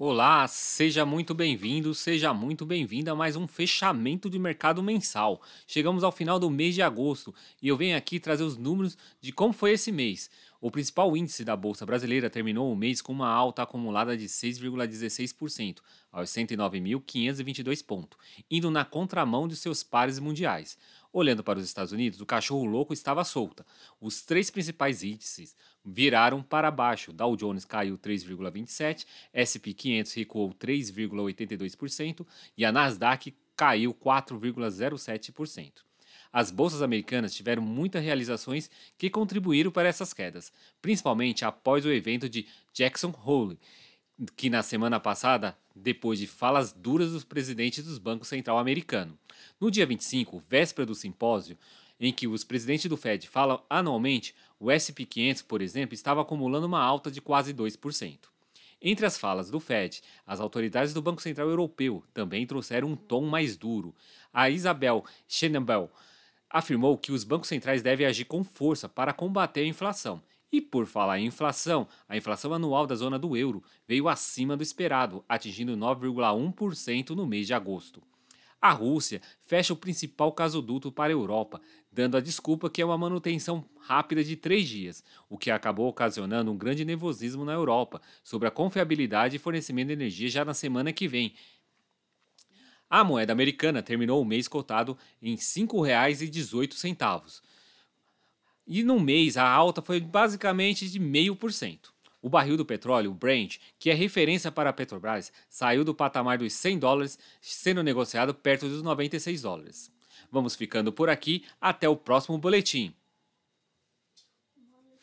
Olá, seja muito bem-vindo, seja muito bem-vinda a mais um fechamento de mercado mensal. Chegamos ao final do mês de agosto e eu venho aqui trazer os números de como foi esse mês. O principal índice da Bolsa Brasileira terminou o mês com uma alta acumulada de 6,16%, aos 109.522 pontos, indo na contramão de seus pares mundiais. Olhando para os Estados Unidos, o cachorro louco estava solta. Os três principais índices viraram para baixo. Dow Jones caiu 3,27, S&P 500 recuou 3,82% e a Nasdaq caiu 4,07%. As bolsas americanas tiveram muitas realizações que contribuíram para essas quedas, principalmente após o evento de Jackson Hole, que na semana passada, depois de falas duras dos presidentes dos bancos central americano. No dia 25, véspera do simpósio, em que os presidentes do Fed falam anualmente, o SP 500, por exemplo, estava acumulando uma alta de quase 2%. Entre as falas do Fed, as autoridades do Banco Central Europeu também trouxeram um tom mais duro. A Isabel Schnabel afirmou que os bancos centrais devem agir com força para combater a inflação e por falar em inflação, a inflação anual da zona do euro veio acima do esperado, atingindo 9,1% no mês de agosto. A Rússia fecha o principal gasoduto para a Europa, dando a desculpa que é uma manutenção rápida de três dias, o que acabou ocasionando um grande nervosismo na Europa sobre a confiabilidade e fornecimento de energia já na semana que vem. A moeda americana terminou o mês cotado em R$ 5,18 e no mês a alta foi basicamente de 0,5%. O barril do petróleo, o Brent, que é referência para a Petrobras, saiu do patamar dos 100 dólares, sendo negociado perto dos 96 dólares. Vamos ficando por aqui, até o próximo boletim.